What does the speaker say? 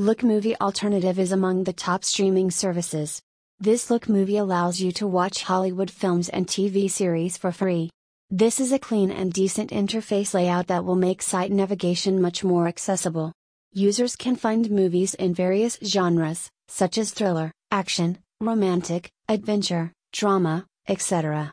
Look Movie Alternative is among the top streaming services. This Look Movie allows you to watch Hollywood films and TV series for free. This is a clean and decent interface layout that will make site navigation much more accessible. Users can find movies in various genres, such as thriller, action, romantic, adventure, drama, etc.